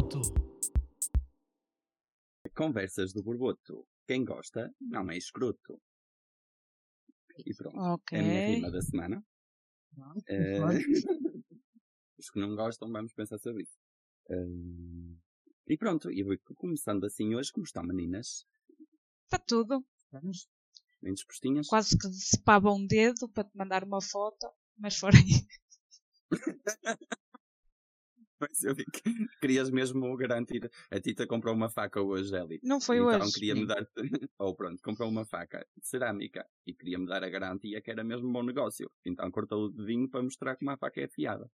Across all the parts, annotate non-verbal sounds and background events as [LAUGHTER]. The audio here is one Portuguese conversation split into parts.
Conversa. Conversas do Borboto. Conversas do Borboto. Quem gosta não é escroto. E pronto. Ok. É a minha rima da semana. Pronto, concordo. [LAUGHS] Os que não gostam, vamos pensar sobre isso. Eh, e pronto, e vou começando assim hoje, como estão meninas? Está tudo. Vamos. Bem dispostinhas? Quase que se pava um dedo para te mandar uma foto, mas fora isso. [LAUGHS] Mas eu vi que [LAUGHS] querias mesmo garantir. A Tita comprou uma faca hoje, Eli. Não foi então hoje. queria-me dar. [LAUGHS] Ou pronto, comprou uma faca de cerâmica e queria-me dar a garantia que era mesmo um bom negócio. Então cortou o dedinho para mostrar como a faca é afiada.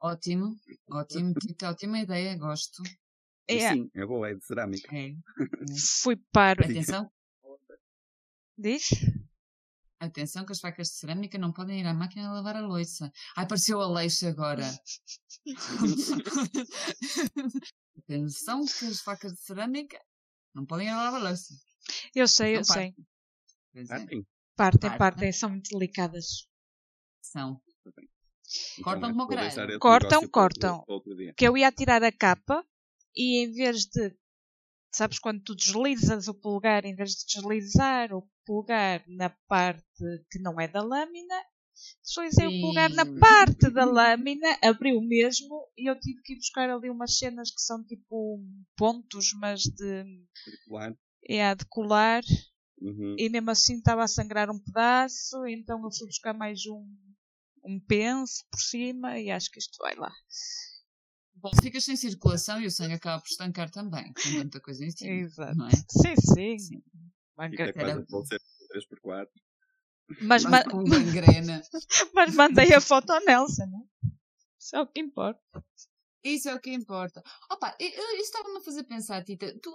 Ótimo, ótimo, Tita, ótima ideia, gosto. É, Sim, é boa, é de cerâmica. É. [LAUGHS] fui para. Atenção, Diz? Atenção que as facas de cerâmica não podem ir à máquina lavar a louça. Ai, apareceu a Leixa agora. [LAUGHS] atenção que as facas de cerâmica não podem ir a lavar a louça. Eu sei, eu Não sei. Ah, é. Partem, Partem. partem, são muito delicadas. são. Então Cortam como o vou caralho. deixar esse Cortam, cortam. Que eu ia tirar a capa e em vez de. Sabes quando tu deslizas o polegar, em vez de deslizar o polegar na parte que não é da lâmina, deslizei o polegar na Sim. parte da lâmina, abriu mesmo e eu tive que ir buscar ali umas cenas que são tipo pontos, mas de. É, de colar Uhum. e mesmo assim estava a sangrar um pedaço, então eu fui buscar mais um, um penso por cima e acho que isto vai lá. Bom, ficas sem circulação e o sangue acaba por estancar também. Com muita coisa em cima. Exato. Não é? Sim, sim. Sim. Manga- Fica quase a você 3x4. Mas, Mas [LAUGHS] mas mandei a foto ao Nelson, não? Isso é o que importa. Isso é o que importa. Opa, eu- eu- isso estava-me a fazer pensar, Tita. Tu,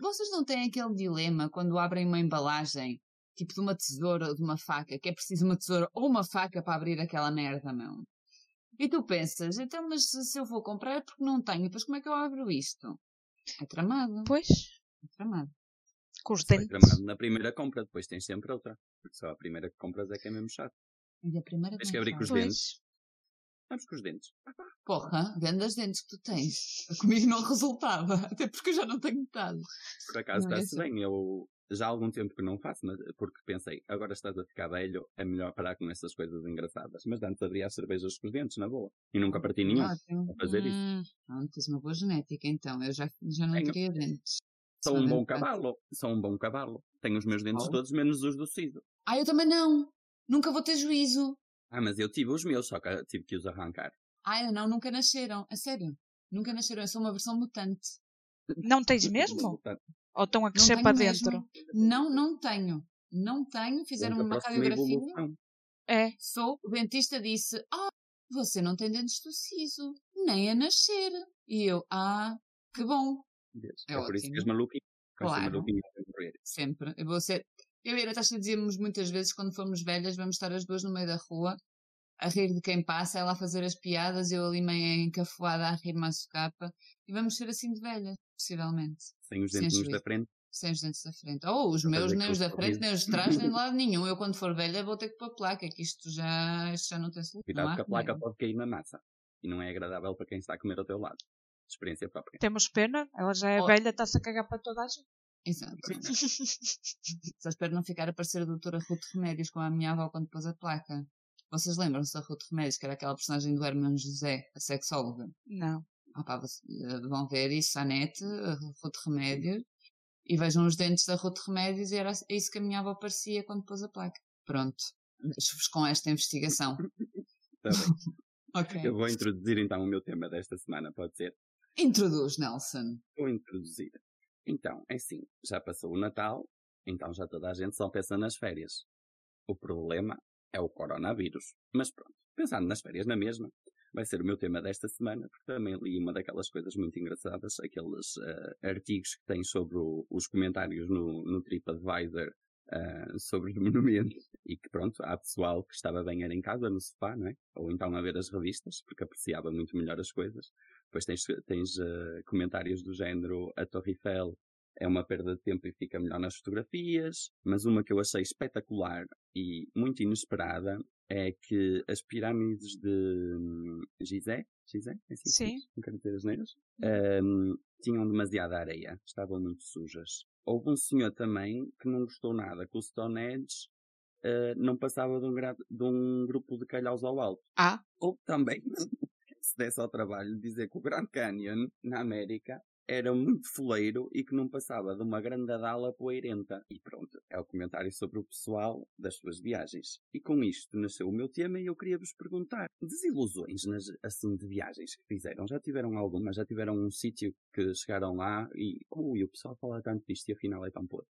vocês não têm aquele dilema quando abrem uma embalagem, tipo de uma tesoura ou de uma faca, que é preciso uma tesoura ou uma faca para abrir aquela merda, meu? E tu pensas, então, mas se eu vou comprar é porque não tenho, depois como é que eu abro isto? É tramado, Pois, é tramado. com os dentes. tramado na primeira compra, depois tens sempre outra. Porque só a primeira que compras é que é mesmo chato. E a primeira Tens que abrir com os vez. dentes. Vamos com os dentes. Porra, grandes dentes que tu tens. Comigo não resultava, [LAUGHS] até porque eu já não tenho metade. Por acaso Não é está-se bem. Eu já há algum tempo que não faço, mas porque pensei, agora estás a ficar velho, é melhor parar com essas coisas engraçadas. Mas antes abria as cervejas com os dentes, na boa. E nunca parti nenhum Ótimo. a fazer isso. Hum, Pronto, tens uma boa genética, então. Eu já, já não Tenho. teria dentes. Sou um bom cavalo. Sou um bom cavalo. Tenho os meus dentes Oh. todos, menos os do Cido. Ah, eu também não. Nunca vou ter juízo. Ah, mas eu tive os meus, só que tive que os arrancar. Ah, eu não, nunca nasceram. A sério. Nunca nasceram. Eu sou uma versão mutante. não tens mesmo? Ou estão a crescer para mesmo. dentro? Não, não tenho. Não tenho. Fizeram uma radiografia. É. Sou. O dentista disse: Ah, você não tem dentes do siso. Nem a nascer. E eu: Ah, que bom. Deus. É É, por isso que és maluquinho. Claro. maluquinho. Sempre. Eu vou ser. Eu e a Natasha dizíamos muitas vezes, quando formos velhas, vamos estar as duas no meio da rua, a rir de quem passa, ela a fazer as piadas, eu ali meio encafuada a rir mais capa, e vamos ser assim de velhas, possivelmente. Sem os dentinhos juízo. da frente. Sem os dentes da frente. Ou os Para meus, nem os da frente, nem os de trás, nem de [LAUGHS] lado nenhum. Eu, quando for velha, vou ter que pôr placa, que isto já, isto já não tem solução. Cuidado que a placa pode cair na massa. E não é agradável para quem está a comer ao teu lado. Experiência própria. Temos pena, ela já é Oh. velha, está-se a cagar para toda a gente. Exato. [LAUGHS] Só espero não ficar a parecer a doutora Ruth Remédios com a minha avó quando pôs a placa. Vocês lembram-se da Ruth Remédios, que era aquela personagem do Herman José, a sexóloga? Não. Vocês, eh, vão ver isso à net, a Ruth Remédios, e vejam os dentes da Ruth Remédios e era isso que a minha avó parecia quando pôs a placa. Pronto. Deixo-vos com esta investigação. Tá bem. [LAUGHS] Ok. Eu vou introduzir então o meu tema desta semana, pode ser? Introduz, Nelson. Vou introduzir. Então, é assim, já passou o Natal, então já toda a gente só pensa nas férias. O problema é o coronavírus. Mas pronto, pensando nas férias na mesma, vai ser o meu tema desta semana, porque também li uma daquelas coisas muito engraçadas, aqueles eh, artigos que têm sobre o- os comentários no, no TripAdvisor eh, sobre os [LAUGHS] monumentos. E que pronto, há pessoal que estava bem era em casa, no sofá, não é? Ou então a ver as revistas, porque apreciava muito melhor as coisas. Depois tens, tens eh, comentários do género a Torre Eiffel é uma perda de tempo e fica melhor nas fotografias. Mas uma que eu achei espetacular e muito inesperada é que as pirâmides de hum, Gizé, Gizé, é assim que Sim. diz? não quero dizer as neiras, Ahm, tinham demasiada areia, estavam muito sujas. Houve um senhor também que não gostou nada, que o Stone Edge ah, não passava de um, de um grupo de calhaus ao alto. Ah, Ou também, [LAUGHS] se desse ao trabalho dizer que o Grand Canyon, na América, era muito foleiro e que não passava de uma grande dala poeirenta. E pronto, é o comentário sobre o pessoal das suas viagens. E com isto nasceu o meu tema e eu queria vos perguntar, desilusões nas, assim, de viagens que fizeram? Já tiveram alguma? Já tiveram um sítio que chegaram lá e, ui, o pessoal fala tanto disto e afinal é tão podre?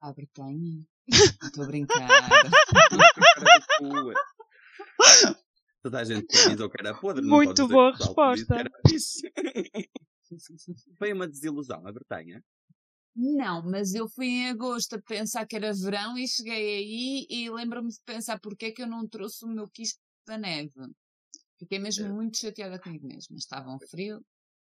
À Bretanha. Estou a brincar. [LAUGHS] [LAUGHS] Toda a gente diz que era podre. não Muito boa que que resposta. [LAUGHS] Foi uma desilusão, a Bretanha. Não, mas eu fui em agosto a pensar que era verão e cheguei aí e lembro-me de pensar porque é que eu não trouxe o meu quisco da neve. Fiquei mesmo É. muito chateada comigo mesma. Estava um frio,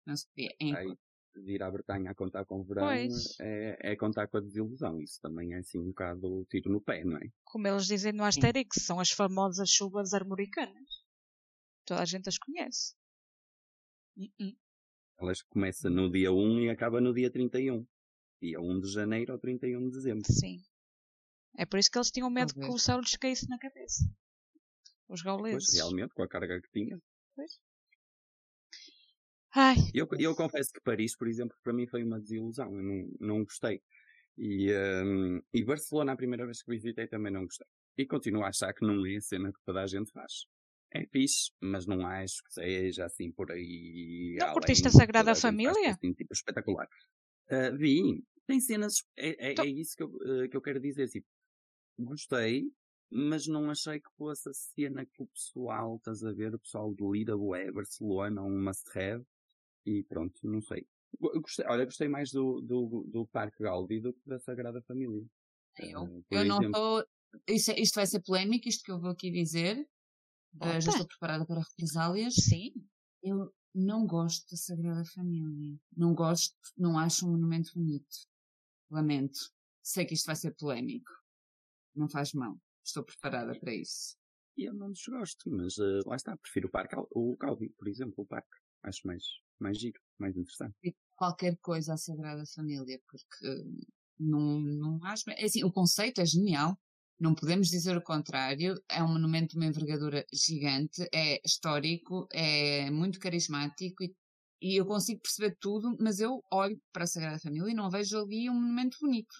não se podia. Em- Aí, de ir à Bretanha a contar com o verão é, é contar com a desilusão. Isso também é assim um bocado tiro no pé, não é? como eles dizem no Asterix, são as famosas chuvas armoricanas. Toda a gente as conhece. Uh-uh. Elas começam no dia 1 e acaba no dia 31. Dia 1 de janeiro ao 31 de dezembro. Sim. É por isso que eles tinham medo que o céu lhes caísse na cabeça. Os Pois, gauleses. realmente, com a carga que tinha. Ai, Eu, eu confesso que Paris, por exemplo, para mim foi uma desilusão. Eu não, não gostei. E, hum, e Barcelona, a primeira vez que visitei, também não gostei. E continuo a achar que não é a cena que toda a gente faz. É fixe, mas não acho que seja assim por aí. Não curtiste a Sagrada Família? é, assim, tipo, espetacular. Ah, vi. Tem cenas. É, é, Então- é isso que eu, eh, que eu quero dizer. Tipo, gostei, mas não achei que fosse a cena que o pessoal, estás a ver, o pessoal de Lida, Bué, Barcelona, um must-have. E pronto, não sei. Go- Gostei, olha, gostei mais do, do, do Parque Gaudi do que da Sagrada Família. Eu, por eu não estou. Isto, é- isto vai ser polémico, isto que eu vou aqui dizer. Ah, já Opa. estou preparada para represálias. sim. Eu não gosto da Sagrada Família. Não gosto, não acho um monumento bonito. Lamento. Sei que isto vai ser polémico. Não faz mal. Estou preparada para isso. E eu não desgosto, mas ah, lá está, prefiro o Parque o Gaudi, por exemplo, o parque. Acho mais, mais giro, mais interessante. E qualquer coisa à Sagrada Família, porque não, não acho. É assim, o conceito é genial. Não podemos dizer o contrário. É um monumento de uma envergadura gigante, é histórico, é muito carismático e, e eu consigo perceber tudo, mas eu olho para a Sagrada Família e não vejo ali um monumento bonito.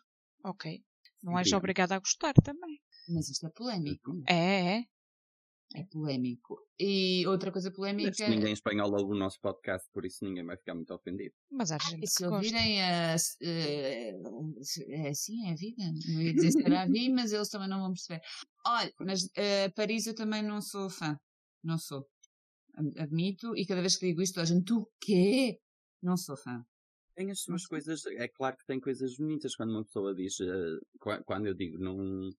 Ok. Não és obrigada a gostar também. Mas isto é polémico. É, é. É polémico. E outra coisa polémica. Mas ninguém em espanhol ouve o nosso podcast, por isso ninguém vai ficar muito ofendido. Mas há gente se que gosta. ouvirem a. eh, é assim, é a vida. Eu ia dizer se era a vi, mas eles também não vão perceber. Olha, mas eh, Paris eu também não sou fã. Não sou. Ad- Admito. E cada vez que digo isto, a gente, tu o quê? Não sou fã. Tem as suas coisas, é claro que tem coisas bonitas quando uma pessoa diz, qua- quando eu digo não,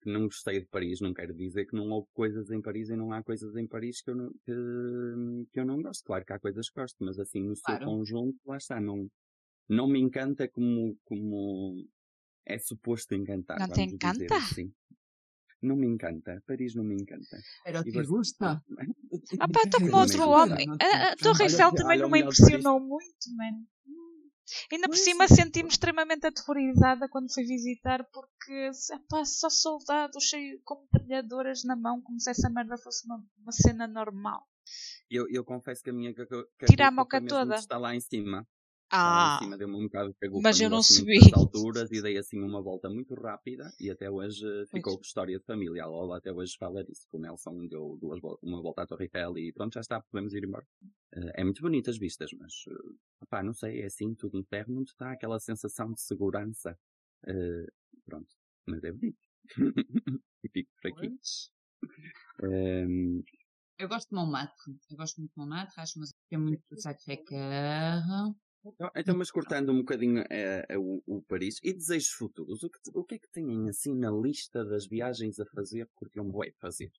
que não gostei de Paris, não quero dizer que não houve coisas em Paris e não há coisas em Paris que eu não, que, que eu não gosto. Claro que há coisas que gosto, mas assim no seu Claro. conjunto, lá está, não, não me encanta como, como é suposto encantar. Não te encanta? assim. Não me encanta, Paris não me encanta. Pero E te gusta? [LAUGHS] [LAUGHS] Ah pá, estou como outro homem. A, a Torre Eiffel também não me impressionou muito, mano. Ainda por cima senti-me extremamente aterrorizada quando fui visitar porque epá, só soldados cheio, com metralhadoras na mão, como se essa merda fosse uma, uma cena normal. Eu, eu confesso que a minha caca- Tira a moca de toda. estar lá em cima. Ah, em cima deu-me um bocado cagufa mas eu não subi. alturas e dei assim uma volta muito rápida e até hoje eh, ficou Pois. história de família. A Lola até hoje fala disso, que o Nelson deu duas uma volta à Torre Eiffel e pronto, já está, podemos ir embora. Eh, é muito bonito as vistas, mas uh, opá, não sei, é assim, tudo em terra, não te dá aquela sensação de segurança. Eh, pronto, mas é bonito. [LAUGHS] e fico por aqui. Ehm, Eu gosto de Montmartre. Eu gosto muito de Montmartre. Acho mas é muito Sacré-Cœur. Então, então, mas cortando um bocadinho eh, eh, o, o Paris e desejos futuros, o que, o que é que têm assim na lista das viagens a fazer que curtiam bué fazer?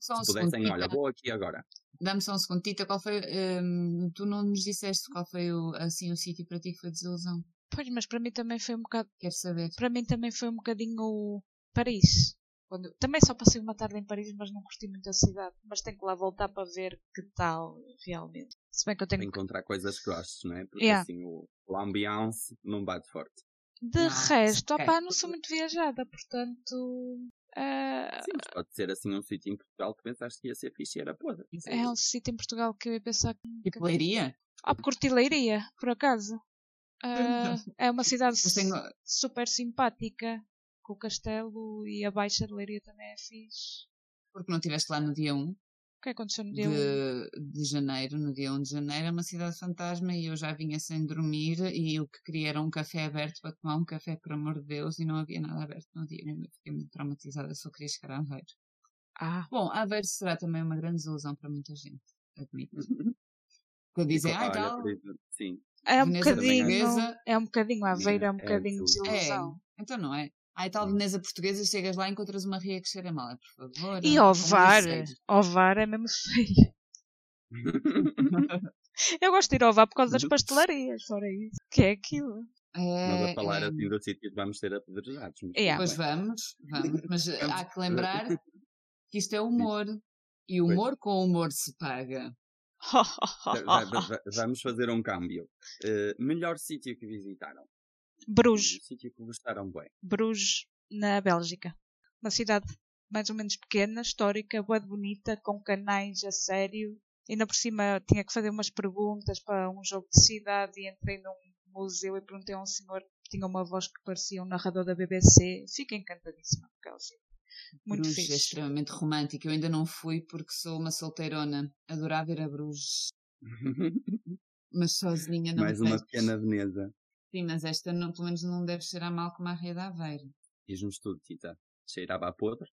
Só um Se segundo, pudessem, olha, vou aqui agora. Dá-me só um segundo. Tita, qual foi. hum, tu não nos disseste qual foi o, assim, o sítio para ti que foi desilusão. pois, mas para mim também foi um bocado. Quero saber. Para mim também foi um bocadinho o Paris. Quando- Também só passei uma tarde em Paris, mas não curti muito a cidade. Mas tenho que lá voltar para ver que tal realmente. Se bem que eu Para tenho. encontrar coisas que gostes, não é? Porque Yeah. assim o, o ambiance não bate forte. De Não, resto, ok. opá, não sou muito viajada, portanto. ah, Sim, mas pode ser assim um sítio em Portugal que pensaste que ia ser fixe era podre. é um sítio em Portugal que eu ia pensar que. Tipo, Leiria? Ah, curti Leiria, por acaso. Ah, é uma cidade tenho... super simpática. Com o castelo e a Baixa de Leiria também é fixe. Porque não estiveste lá no dia 1 O que aconteceu no dia 1? de, de janeiro, no dia 1 de janeiro, é uma cidade fantasma e eu já vinha sem dormir e o que queria era um café aberto para tomar um café, por amor de Deus, e não havia nada aberto no dia 1. Eu fiquei muito traumatizada, só queria chegar a Aveiro. Ah, Bom, Aveiro será também uma grande desilusão para muita gente, admito. [LAUGHS] Quando dizem, ah, tal, Sim, é um Veneza bocadinho. É um bocadinho Aveiro, é um É, é bocadinho tudo. desilusão. então não é. Ah, tal Veneza portuguesa, chegas lá e encontras uma ria que cheira mal, por favor. E não Ovar, sei. Ovar é mesmo feio. [LAUGHS] Eu gosto de ir ao Ovar por causa das Uhum. pastelarias, fora isso. Que é aquilo? É, a falar é, assim do sítio que vamos ser apedrejados. tudo Pois bem. vamos, vamos, mas Vamos. há que lembrar que isto é humor. E humor com humor se paga. Va- va- va- va- Vamos fazer um câmbio. Eh, melhor sítio que visitaram? Bruges. Um sítio que gostaram bem. Bruges, na Bélgica. Uma cidade mais ou menos pequena, histórica, boa de bonita, com canais a sério. Ainda por cima tinha que fazer umas perguntas para um jogo de cidade e entrei num museu e perguntei a um senhor que tinha uma voz que parecia um narrador da BBC. Fiquei encantadíssima com aquela cidade. Muito Bruges é fixe. extremamente romântico. Eu ainda não fui porque sou uma solteirona. Adorava ir a Bruges. [LAUGHS] Mas sozinha não Mais uma pequena Veneza. Sim, mas esta não, pelo menos não deve cheirar mal como a Ria de Aveiro. Diz-nos tudo, Tita. Cheirava a podre?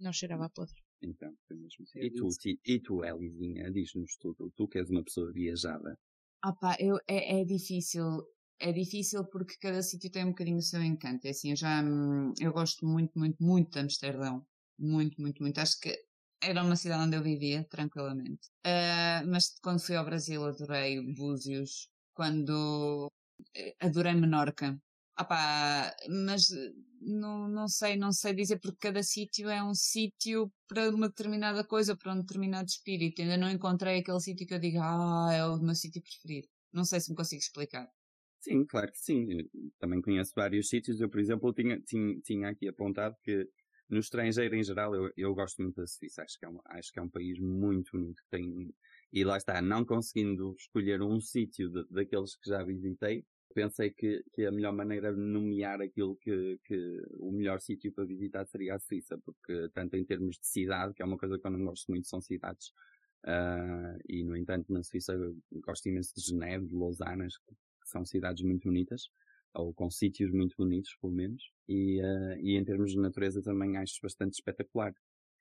Não cheirava a podre. Então, foi mesmo. É E tu, Ti- e tu, Elisinha, diz-nos tudo. Tu que és uma pessoa viajada. Ah pá, eu, é, é difícil. É difícil porque cada sítio tem um bocadinho o seu encanto. É assim, eu já, hum, eu gosto muito, muito, muito de Amsterdão. Muito, muito, muito. Acho que era uma cidade onde eu vivia, tranquilamente. Ah, mas quando fui ao Brasil adorei Búzios. Quando eh, adorei Menorca. Ah pá, mas eh, não, não sei, não sei dizer porque cada sítio é um sítio para uma determinada coisa, para um determinado espírito. Ainda não encontrei aquele sítio que eu diga, ah, é o meu sítio preferido. Não sei se me consigo explicar. Sim, claro que sim. Também conheço vários sítios. Eu, por exemplo, tinha, tinha, tinha aqui apontado que no estrangeiro em geral eu, eu gosto muito da Suíça. Acho que, é um, acho que é um país muito bonito. Tem, e lá está, não conseguindo escolher um sítio daqueles que já visitei, pensei que, que a melhor maneira de nomear aquilo que, que o melhor sítio para visitar seria a Suíça, porque tanto em termos de cidade, que é uma coisa que eu não gosto muito, são cidades, ah, e no entanto na Suíça gosto imenso de Geneve, de Lausanne, que são cidades muito bonitas, ou com sítios muito bonitos, pelo menos, e, ah, e em termos de natureza também acho bastante espetacular.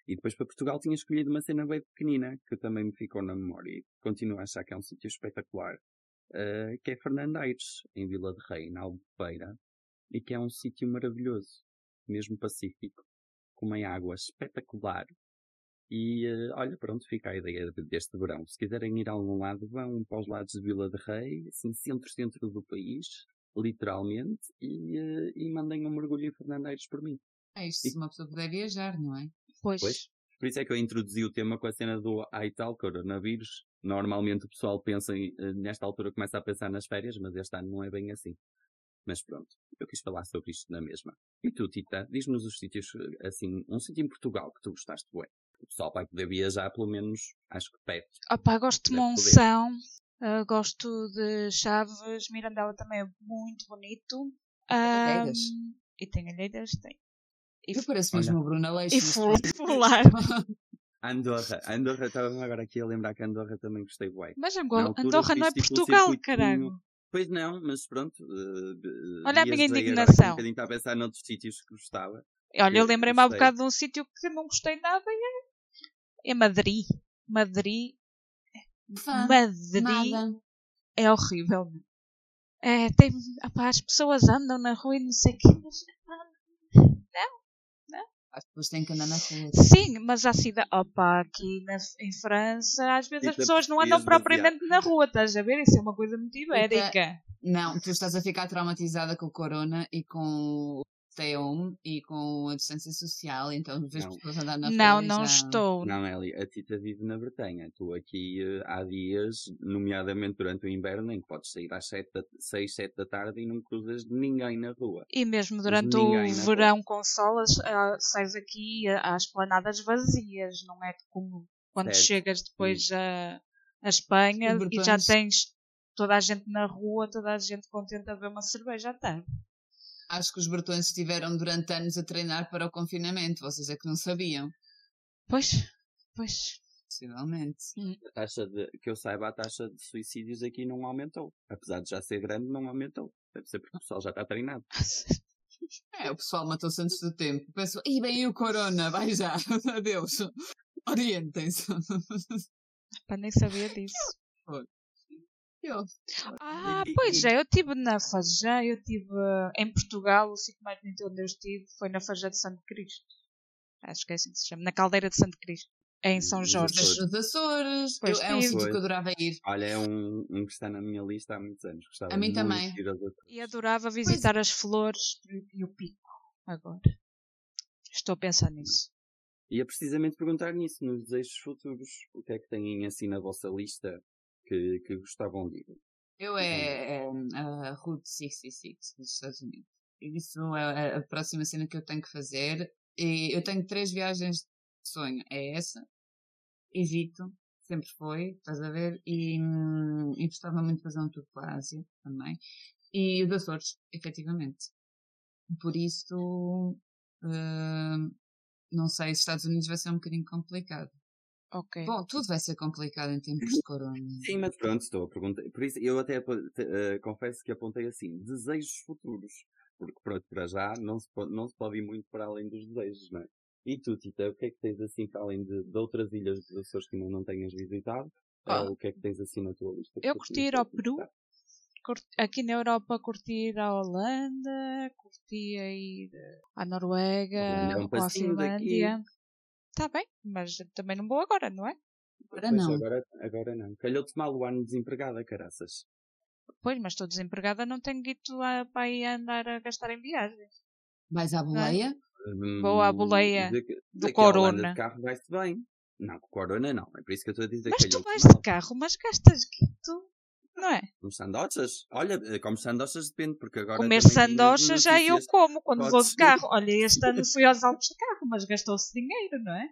E depois para Portugal tinha escolhido uma cena bem pequenina, que também me ficou na memória, e continuo a achar que é um sítio espetacular, ah, que é Fernandeiros, em Vila de Rei, na Albufeira, e que é um sítio maravilhoso, mesmo pacífico, com uma água espetacular. E eh, olha, pronto, fica a ideia de- deste verão. Se quiserem ir a algum lado, vão para os lados de Vila de Rei, assim, centro-centro do país, literalmente, e, eh, e mandem um mergulho em Fernandeiros por mim. É isto se uma pessoa puder viajar, não é? Pois. Pois. Por isso é que eu introduzi o tema com a cena do ai tal, coronavírus. Normalmente o pessoal pensa, em, eh, nesta altura começa a pensar nas férias, mas este ano não é bem assim. Mas pronto, eu quis falar sobre isto na mesma. E tu, Tita, diz-nos os sítios, eh, assim, um sítio em Portugal que tu gostaste, bué. O pessoal vai poder viajar, pelo menos, acho que perto. Opá, gosto de. Monção, ah, gosto de Chaves, Mirandela também é muito bonito. Alheiras? e tem Alheiras, tem. E, Eu Olha. mesmo [LAUGHS] a Bruna Leixo. e mas Fu- pronto. Fular. Andorra, Andorra, estava agora aqui a lembrar que Andorra também gostei bué. Mas Angola, altura Andorra não é tipo Portugal, caralho. Pois não, mas pronto. eh, Olha a minha aqui indignação. Um bocadinho a pensar noutros sítios que gostava. Olha, eu Eu lembrei-me há bocado de um sítio que não gostei nada e é, é Madrid. Madrid. Fã, Madrid Nada. é horrível. É, tem, opá, as pessoas andam na rua e não sei o quê. Mas, As pessoas têm que andar na rua. sim, mas a cidade. Opa, aqui na, em França, às vezes as Rita pessoas não andam propriamente na rua, estás a ver? Isso é uma coisa muito ibérica. Não, tu estás a ficar traumatizada com o corona e com o stay home e com a distância social, então vês Não. pessoas andar na Não, rua e não estou. Não, Eli, a Tita vive na Bretanha. Tu aqui eh, há dias, nomeadamente durante o inverno, em que podes sair às 7 da, 6, 7 da tarde e não cruzas ninguém na rua. E mesmo durante o verão com sol, as- ah, sais aqui às planadas vazias, não é como quando Certo. chegas depois a, a Espanha Os e já tens toda a gente na rua, toda a gente contente a ver uma cerveja à tarde. Acho que os bretões estiveram durante anos a treinar para o confinamento, vocês é que não sabiam, Pois, pois. possivelmente. A taxa de, que eu saiba, a taxa de suicídios aqui não aumentou. Apesar de já ser grande, não aumentou. Deve ser porque o pessoal já está treinado. [LAUGHS] É, o pessoal matou-se antes do tempo. Pensou, e bem o corona, vai já, [LAUGHS] adeus. Orientem-se. Pá, nem sabia disso. Eu, Ah, pois é, eu estive na Fajã, eu estive ah, em Portugal, o sítio mais bonito onde eu estive foi na Fajã de Santo Cristo. Acho que é assim que se chama, na Caldeira de Santo Cristo, em São Nos Jorge. Os Açores. Pois Eu- é um tive. sítio que eu adorava ir. Olha, é um, um que está na minha lista há muitos anos. Gostava A mim também. de ir aos Açores. E adorava visitar as flores e o pico agora. Estou a pensar nisso. E é precisamente perguntar nisso, nos desejos futuros. O que é que têm assim na vossa lista que, que gostavam de ir? Eu é, é a Route 66 dos Estados Unidos. Isso é a- próxima cena que eu tenho que fazer. E eu tenho três viagens de sonho. É essa. Egito. Sempre foi, estás a ver? E, hum, e gostava muito de fazer um tour pela Ásia também. E os Açores, efetivamente. Por isso, hum, não sei, os Estados Unidos vai ser um bocadinho complicado. Ok. Bom, tudo vai ser complicado em tempos de corona. Sim, mas pronto, estou a perguntar. Por isso, eu até eh, confesso que apontei assim, desejos futuros. Porque pronto, para já não se, pode, não se pode ir muito para além dos desejos, não é? E tu, Tita, o que é que tens assim para além de, de outras ilhas dos Açores que ainda não tenhas visitado? Eh, o que é que tens assim na tua lista? Eu curti ir ao Peru. aqui na Europa curti ir à Holanda, curti ir à Noruega é à passinho daqui. Está bem, mas também não vou agora, não é? Agora Pois, não. Agora, agora não. Calhou-te mal o ano desempregada, caraças. Pois, mas estou desempregada, não tenho guito a, para ir andar a gastar em viagens. Vais à boleia? Hum, Vou à boleia dizer que- do que Corona. de carro vai-se bem. Não, com o Corona não. É por isso que eu estou a dizer Mas tu calhou-te vais mal. de carro, mas gastas guito, não é? Uns sandochas? Olha, eh, como sandochas depende, porque agora. Comer também vi nas sandocha já eu como quando pode vou de carro. Olha, este ano fui aos [LAUGHS] Alpes de carro, mas gastou-se dinheiro, não é?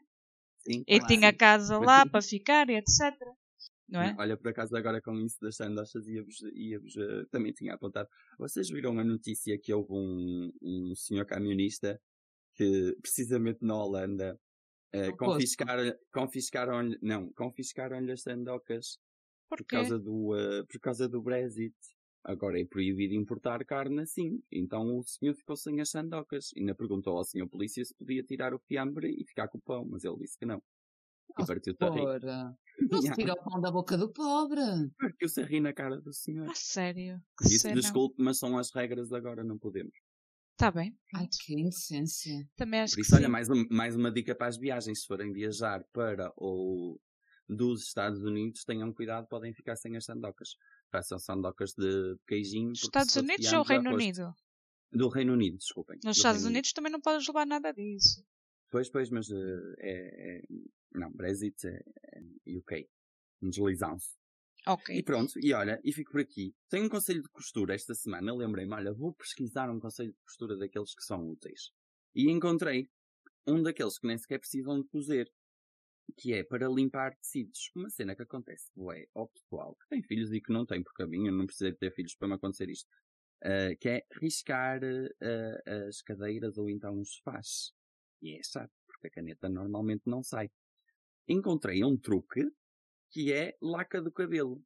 Sim, E claro. tinha casa lá para ficar e etc. Não é? Olha, por acaso agora com isso das sandochas ia-vos, ia-vos, eh, também tinha apontado. Vocês viram a notícia que houve um, um senhor camionista que, precisamente na Holanda, confiscar, confiscaram-lhe, não, confiscaram-lhe as sandocas por Porquê? causa do, eh, por causa do Brexit. Agora é proibido importar carne assim. Então o senhor ficou sem as sandocas. Ainda perguntou ao senhor polícia se podia tirar o fiambre e ficar com o pão, mas ele disse que não. E partiu-se a rir. Ora, [LAUGHS] não se tira o pão da boca do pobre. Partiu-se a rir na cara do senhor. A sério? Que Disse, desculpe, mas são as regras agora, não podemos. Está bem. Ai, que indecência. Também acho Por que isso, olha, sim. mais, um- mais uma dica para as viagens. Se forem viajar para ou dos Estados Unidos, tenham cuidado, podem ficar sem as sandocas. Façam sandocas de queijinho. Estados Unidos ou Reino. Unido? Do Reino Unido, desculpem. Nos Do Estados Reino Unidos também não podes levar nada disso. Pois, pois, mas eh, é, é- Não, Brexit é, é UK. Deslizam-se. Ok. E pronto, e olha, e fico por aqui. Tenho um conselho de costura esta semana. Lembrei-me, olha, vou pesquisar um conselho de costura daqueles que são úteis. E encontrei um daqueles que nem sequer precisam de cozer. Que é para limpar tecidos. Uma cena que acontece, é ao pessoal que tem filhos e que não tem, mim eu não precisei de ter filhos para me acontecer isto. Ah, que é riscar ah, as cadeiras ou então os sofás. E é chato, porque a caneta normalmente não sai. Encontrei um truque que é laca do cabelo.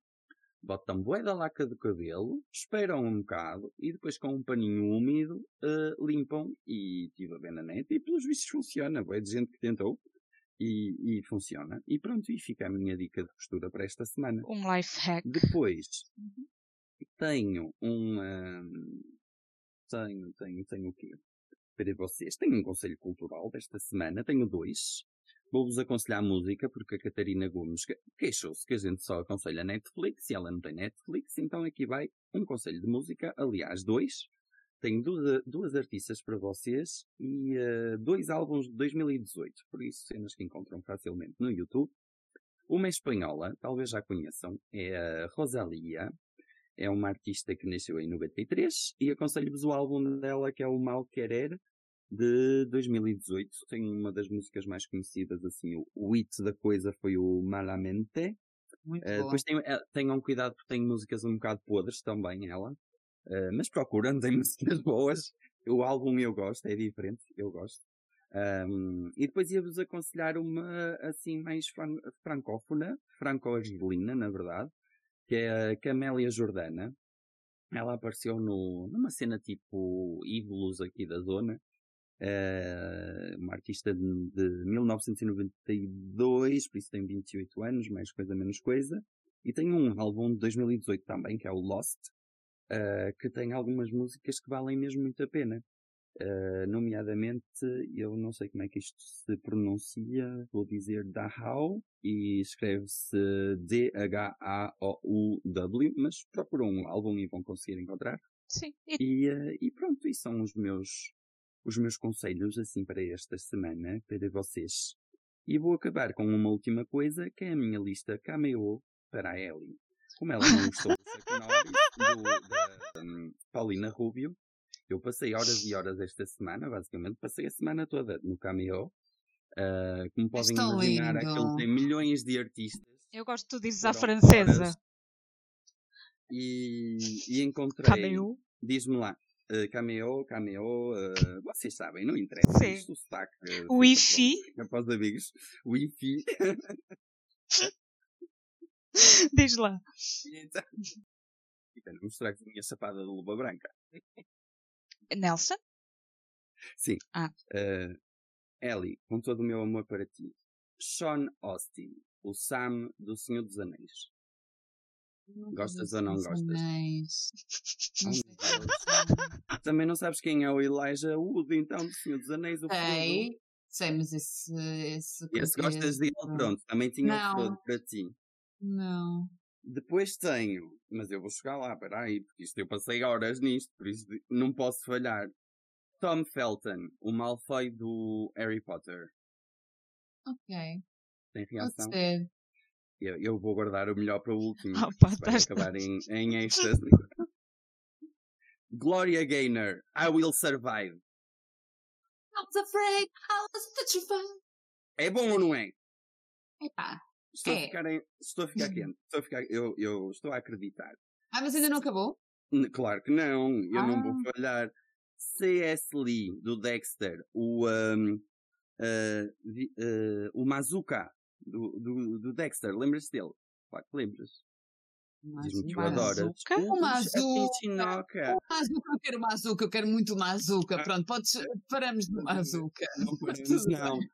Botam bué da laca do cabelo, esperam um bocado e depois com um paninho úmido eh, limpam e estive a ver na net e pelos vistos funciona. Bué de gente que tentou e, e funciona. E pronto, e fica a minha dica de costura para esta semana. Um life hack. Depois tenho um. ahm, tenho, tenho, tenho o quê? Para vocês. Tenho um conselho cultural desta semana. Tenho dois. Vou-vos aconselhar música, porque a Catarina Gomes que- queixou-se que a gente só aconselha Netflix e ela não tem Netflix, então aqui vai um conselho de música, aliás, dois. Tenho duas, duas artistas para vocês e uh, dois álbuns de 2018, por isso cenas que encontram facilmente no YouTube. Uma espanhola, talvez já conheçam, é a Rosalia. É uma artista que nasceu em 93 e aconselho-vos o álbum dela que é o Mal Querer de 2018. Tem uma das músicas mais conhecidas, assim, o hit da coisa foi o Malamente. Muito Uh, depois tenham, eh, tenham cuidado porque tem músicas um bocado podres também, ela. Uh, mas procurando, [LAUGHS] tem músicas boas. O álbum eu gosto, é diferente, eu gosto. Um, e depois ia-vos aconselhar uma assim mais fran francófona, franco-argelina, na verdade, que é a Camélia Jordana. Ela apareceu no, numa cena tipo ídolos aqui da zona. Uh, uma artista de, de 1992, por isso tem 28 anos, mais coisa menos coisa. E tem um álbum de 2018 também, que é o Lost, uh, que tem algumas músicas que valem mesmo muito a pena. Uh, nomeadamente, eu não sei como é que isto se pronuncia, vou dizer Dahau, e escreve-se D-H-A-O-U-W, mas procuram um álbum e vão conseguir encontrar. Sim. E uh, e pronto, e são os meus, os meos conselhos, assim, para esta semana, para vocês. E vou acabar com uma última coisa, que é a minha lista Cameo para a Ellie. Como ela não gostou da um, Paulina Rubio, eu passei horas e horas esta semana, basicamente, passei a semana toda no Cameo. Uh, como podem tão imaginar, lindo. aquele tem milhões de artistas. eu gosto que tu dizes à francesa. E, e encontrei. Cameo. Diz-me lá. Uh, cameo, cameo, uh, vocês sabem, não interessa. Sim. Isto, o sotaque. uh, Wi-Fi. [LAUGHS] Para os amigos. Wi-Fi. [LAUGHS] [LAUGHS] Diz lá. então, e não mostrar que tinha chapada de luva branca. Nelson? Sim. Ah. Uh, Ellie, com todo o meu amor para ti. Sean Austin, o Sam do Senhor dos Anéis. Gostas ou não gostas? Anéis. Não Oh, é. [LAUGHS] Também não sabes quem é o Elijah Wood, então, do Senhor dos Anéis, o. Sei, sei, mas esse. Esse, Esse gostas dele, pronto. Também tinha Não. Frodo para ti. Não. Depois tenho, mas eu vou chegar lá, peraí, porque isto eu passei horas nisto, por isso não posso falhar. Tom Felton, o Malfoy do Harry Potter. Ok. Tem Pode reação? ser. Eu, eu vou guardar o melhor para o último. Porque isso vai acabar em, em [LAUGHS] êxtase. Gloria Gaynor, I Will Survive. I was afraid, I was petrified. É bom ou não é? Epá. Estou, a É. ficar, em- estou a ficar quente. Estou a ficar, eu, eu estou a acreditar. Ah, mas ainda não acabou? Claro que não, eu não vou Ah. falhar. C.S. Lee, do Dexter, o, um, uh, vi- uh, o Mazuka, do, do, do Dexter, lembras-te dele? Claro que lembras. Diz-me que tu adoras. Mazuka? O a Pinchinoca. O Mazuca, eu quero o Mazuca, eu quero muito o Mazuca. Ah. Pronto, podes, paramos no Mazuca. Não não. [LAUGHS] bem.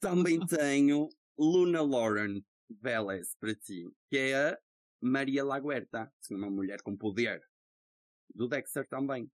Também tenho Luna Lauren Vélez para ti, que é a Maria Laguerta, uma mulher com poder. Do Dexter também.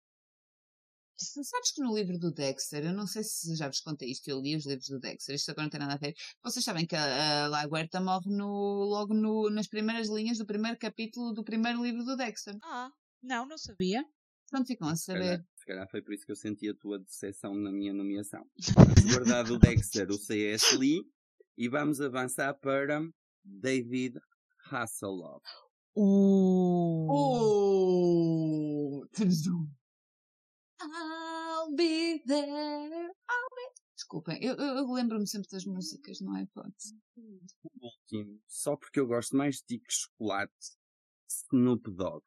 Sabes que no livro do Dexter, eu não sei se já vos contei isto, eu li os livros do Dexter, isto agora não tem nada a ver. Vocês sabem que a, a Laguerta morre no, logo no, nas primeiras linhas do primeiro capítulo do primeiro livro do Dexter. Ah, não, não sabia. Pronto, ficam a saber. se calhar foi por isso que eu senti a tua decepção na minha nomeação. [LAUGHS] Vamos guardar do Dexter o C.S. Lee e vamos avançar para David Hasselhoff. Uh. Oh! Tudum. I'll be there. I'll be... Desculpem, eu, eu, eu lembro-me sempre das músicas, não é? Pode. O último, só porque eu gosto mais de chocolate, Snoop Dogg.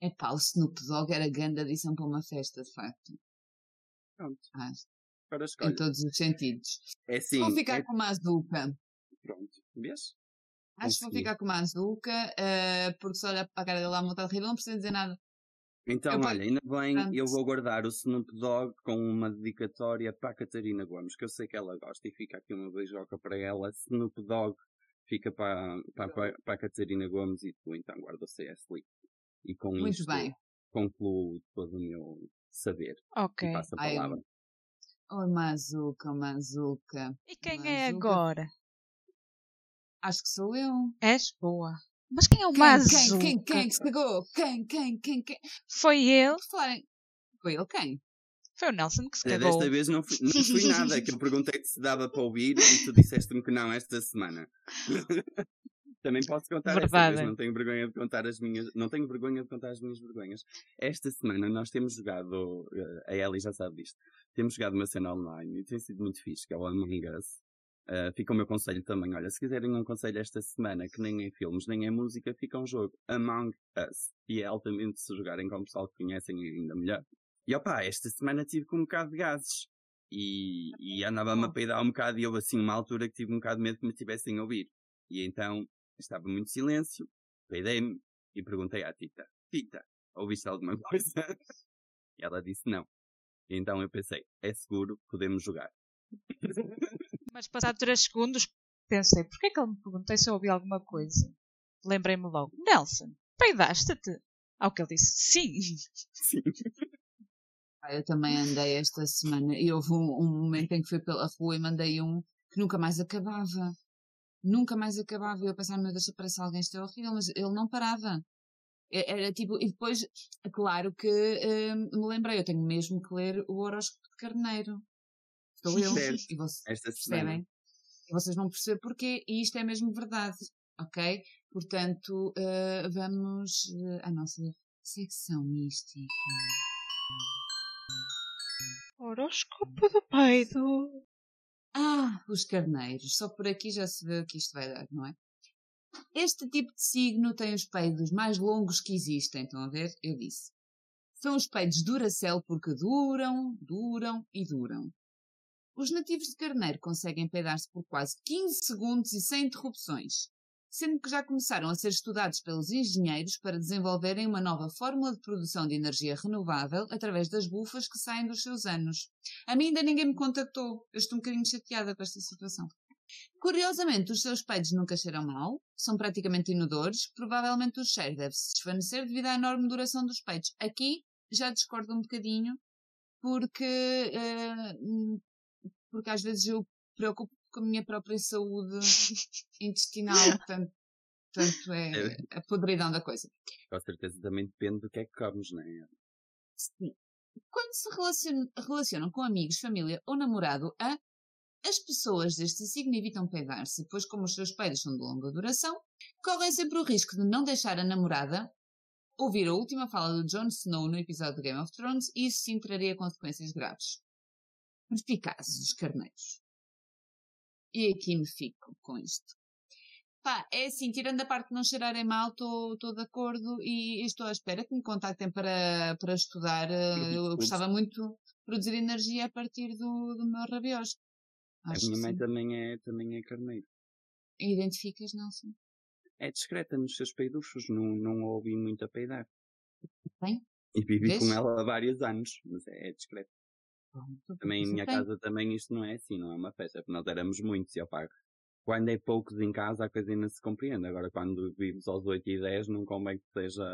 É pá, o Snoop Dogg era grande adição para uma festa, de facto. Pronto, Ah, para em todos os sentidos. É sim, vou ficar é com uma azuca. pronto. Vês? Acho que vou ficar com uma azuca, eh, porque se olhar para a cara dele à vontade de rir, ele não precisa dizer nada. Então, Eu olha, ainda bem, Pronto. eu vou guardar o Snoop Dogg com uma dedicatória para a Catarina Gomes, que eu sei que ela gosta, e fica aqui uma beijoca para ela. Snoop Dogg fica para, para, para, para a Catarina Gomes e tu então guarda o CS Lee. E com Muito isto bem. concluo todo o meu saber Ok. e passo a Ai, palavra. Oh, Mazuca, Mazuca. E quem é Mazuca. agora? Acho que sou eu. És boa. Mas quem é o Quem, Mazuca? quem, quem, quem que chegou? Quem, quem, quem, quem? Foi ele. Foi ele quem? Foi o Nelson que se cagou. Desta vez não fui, não fui nada, que eu perguntei-te se dava para ouvir e tu disseste-me que não esta semana. [LAUGHS] Também posso contar esta Verdade. vez, não tenho vergonha de contar as minhas, não tenho vergonha de contar as minhas vergonhas. Esta semana nós temos jogado, eh, a Ellie já sabe disto, temos jogado uma cena online e tem sido muito fixe, que é o Among Us. Uh, fica o meu conselho também, olha, se quiserem um conselho esta semana, que nem é filmes, nem é música, fica um jogo, Among Us. E é altamente se jogarem com o pessoal que conhecem ainda melhor. E opá, esta semana tive com um bocado de gases. E, e andava-me a peidar um bocado e houve assim uma altura que tive um bocado de medo que me tivessem a ouvir. E então estava muito silêncio, peidei-me e perguntei à Tita, Tita, ouviste alguma [LAUGHS] coisa? E ela disse não. E então eu pensei, é seguro, podemos jogar. [LAUGHS] Mas passado 3 segundos pensei, porquê é que ele me perguntou se eu ouvi alguma coisa? Lembrei-me logo, Nelson, peidaste-te? Ao que ele disse, sim. Sim. [LAUGHS] Ah, Eu também andei esta semana e houve um, um momento em que fui pela rua e mandei um que nunca mais acabava. Nunca mais acabava. E eu pensava, meu Deus, parece alguém, isto é horrível, mas ele não parava. E- Era tipo, e depois, é claro que hum, me lembrei, eu tenho mesmo que ler o horóscopo de carneiro. Eu. Certo. E vocês percebem? E vocês vão perceber porquê, e isto é mesmo verdade, ok? Portanto, eh, vamos eh, à nossa secção mística. Horóscopo do peido. Ah, os carneiros. Só por aqui já se vê o que isto vai dar, não é? Este tipo de signo tem os peidos mais longos que existem. Estão a ver? Eu disse. São os peidos Duracell porque duram, duram e duram. Os nativos de carneiro conseguem peidar-se por quase 15 segundos e sem interrupções, sendo que já começaram a ser estudados pelos engenheiros para desenvolverem uma nova fórmula de produção de energia renovável através das bufas que saem dos seus anos. A mim ainda ninguém me contactou. Eu estou um bocadinho chateada com esta situação. Curiosamente, os seus peidos nunca cheiram mal, são praticamente inodores, provavelmente o cheiro deve se desvanecer devido à enorme duração dos peidos. Aqui já discordo um bocadinho, porque, hum, porque às vezes eu preocupo com a minha própria saúde [LAUGHS] intestinal, portanto, portanto é a podridão da coisa. Com certeza também depende do que é que comes, não é? Sim. Quando se relacion- relacionam com amigos, família ou namorado, a as pessoas deste signo evitam peidar-se, pois como os seus peidos são de longa duração, correm sempre o risco de não deixar a namorada ouvir a última fala do Jon Snow no episódio de Game of Thrones e isso sim traria consequências graves. Perspicazes, os carneiros. E aqui me fico com isto. Pá, é assim, tirando a parte de não cheirarem mal, estou de acordo e estou à espera que me contactem para, para estudar. eh, Eu gostava muito de produzir energia a partir do, do meu rabiosco. A minha mãe sim. também é, também é carneiro. Identificas, Nelson? É discreta nos seus peiduchos, não, não ouvi muito a peidar. Bem, E vivi com ela há vários anos, mas é, é discreta. Pronto. Também em minha tem. casa também isto não é assim, não é uma festa, porque nós éramos muitos e opá, quando é poucos em casa a coisa ainda se compreende. Agora quando vives aos 8 e 10 não convém que seja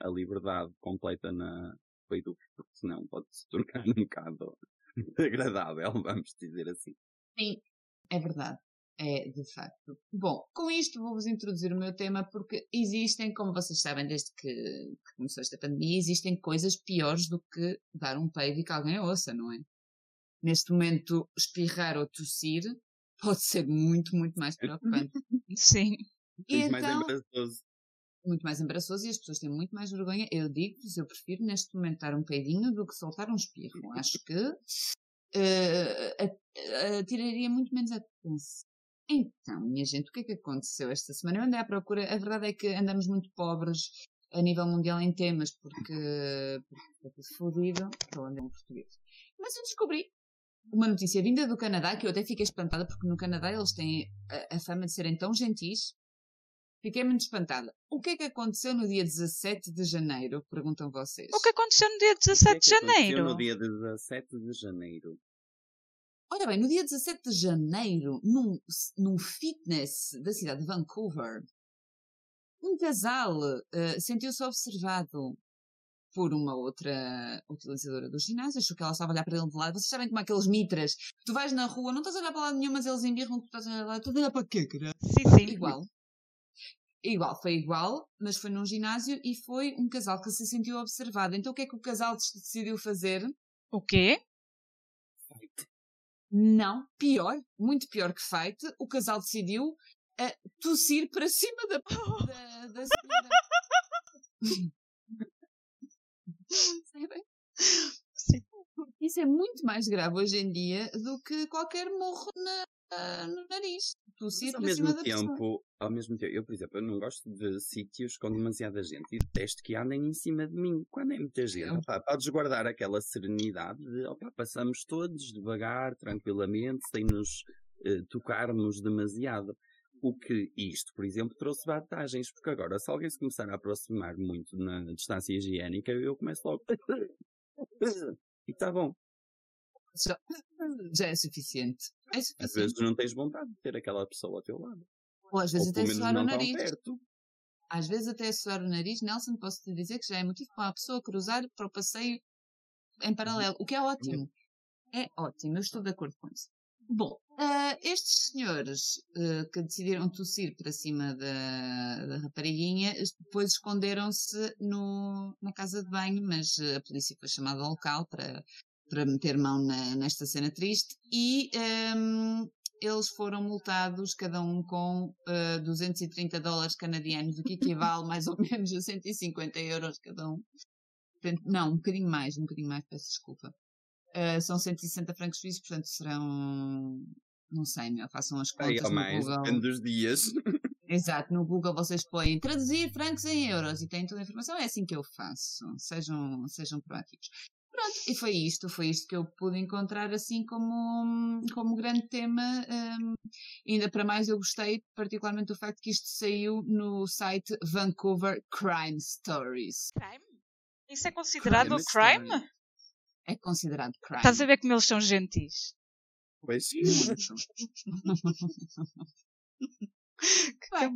a liberdade completa na peiducho, porque senão pode-se tornar um bocado [LAUGHS] agradável, vamos dizer assim. Sim, é verdade. É, de facto. Bom, com isto vou-vos introduzir o meu tema porque existem, como vocês sabem, desde que, que começou esta pandemia, existem coisas piores do que dar um peido e que alguém ouça, não é? Neste momento, espirrar ou tossir [LAUGHS] pode ser muito, muito mais preocupante. [LAUGHS] Sim. E Muito mais então, embaraçoso. muito mais embaraçoso e as pessoas têm muito mais vergonha. Eu digo-vos, eu prefiro neste momento dar um peidinho do que soltar um espirro. Acho que tiraria muito menos atenção. Então, minha gente, o que é que aconteceu esta semana? Eu andei à procura, a verdade é que andamos muito pobres a nível mundial em temas, porque, porque tudo fodido, estou a ler em português. Mas eu descobri uma notícia vinda do Canadá, que eu até fiquei espantada, porque no Canadá eles têm a, a fama de serem tão gentis. Fiquei muito espantada. O que é que aconteceu no dia 17 de janeiro? Perguntam vocês. O que aconteceu no dia O que é 17 de que aconteceu janeiro? No dia 17 de janeiro. Olha bem, no dia 17 de janeiro, num, num fitness da cidade de Vancouver, um casal eh, sentiu-se observado por uma outra utilizadora do ginásio, achou que ela estava a olhar para ele de lado. Vocês sabem como aqueles mitras, tu vais na rua, não estás a olhar para lado nenhum, mas eles embirram que tu estás a olhar para lá, tu a olhar para quê, cara? Sim, sim. Igual. igual, foi igual, mas foi num ginásio e foi um casal que se sentiu observado. Então o que é que o casal decidiu fazer? O quê? Não, pior, muito pior que feito, o casal decidiu uh, tossir para cima da, da, da. Percebem? Sim. Isso é muito mais grave hoje em dia do que qualquer morro na, ah, no nariz. Tossir ao para mesmo da pessoa. tempo, ao mesmo tempo, eu, por exemplo, eu não gosto de sítios com demasiada gente e detesto que andem em cima de mim. Quando é muita gente, opá, podes guardar aquela serenidade de, opá, passamos todos devagar, tranquilamente, sem nos eh, tocarmos demasiado. O que isto, por exemplo, trouxe vantagens, porque agora, se alguém se começar a aproximar muito na distância higiênica, eu começo logo. [LAUGHS] E está bom. Já, [LAUGHS] já é suficiente. É Às vezes não tens vontade de ter aquela pessoa ao teu lado. Ou às vezes Ou até suar o nariz. perto. Às vezes até suar o nariz, Nelson, posso te dizer que já é motivo para a pessoa cruzar para o passeio em paralelo, o que é ótimo. É ótimo, eu estou de acordo com isso. Bom, ah, estes senhores ah, que decidiram tossir para cima da, da rapariguinha, depois esconderam-se na casa de banho, mas ah, a polícia foi chamada ao local para, para meter mão na- nesta cena triste e ahm, eles foram multados, cada um com ah, 230 dólares canadianos, o que equivale mais ou menos a 150 euros cada um. Portanto, Não, um bocadinho mais, um bocadinho mais, peço desculpa. Uh, são 160 francos suíços, portanto serão, não sei, meu, façam as Aí contas ou no mais, Google. depende dos dias. [LAUGHS] Exato, no Google vocês põem traduzir francos em euros e têm toda a informação. É assim que eu faço. Sejam, sejam proativos. Pronto, e foi isto, foi isto que eu pude encontrar assim como, como grande tema. hum, ainda para mais eu gostei particularmente do facto que isto saiu no site Vancouver Crime Stories. Crime? Isso é considerado Crime crime? É considerado crime. Estás a ver como eles são gentis? Pois. [LAUGHS] Que Vai.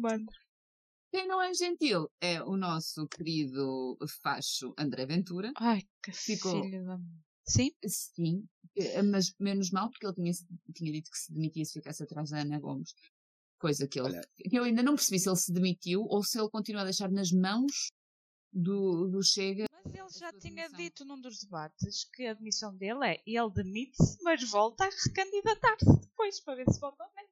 Quem não é gentil é o nosso querido facho André Ventura. Ai, que Ficou- filho da mãe. Sim? Sim, eh, mas menos mal porque ele tinha, tinha dito que se demitia se ficasse atrás da Ana Gomes. Coisa que ele. Olha. que eu ainda não percebi se ele se demitiu ou se ele continua a deixar nas mãos do, do Chega. Mas ele já tinha demissão. dito num dos debates que a admissão dele é ele demite-se, mas volta a recandidatar-se depois para ver se volta ou não.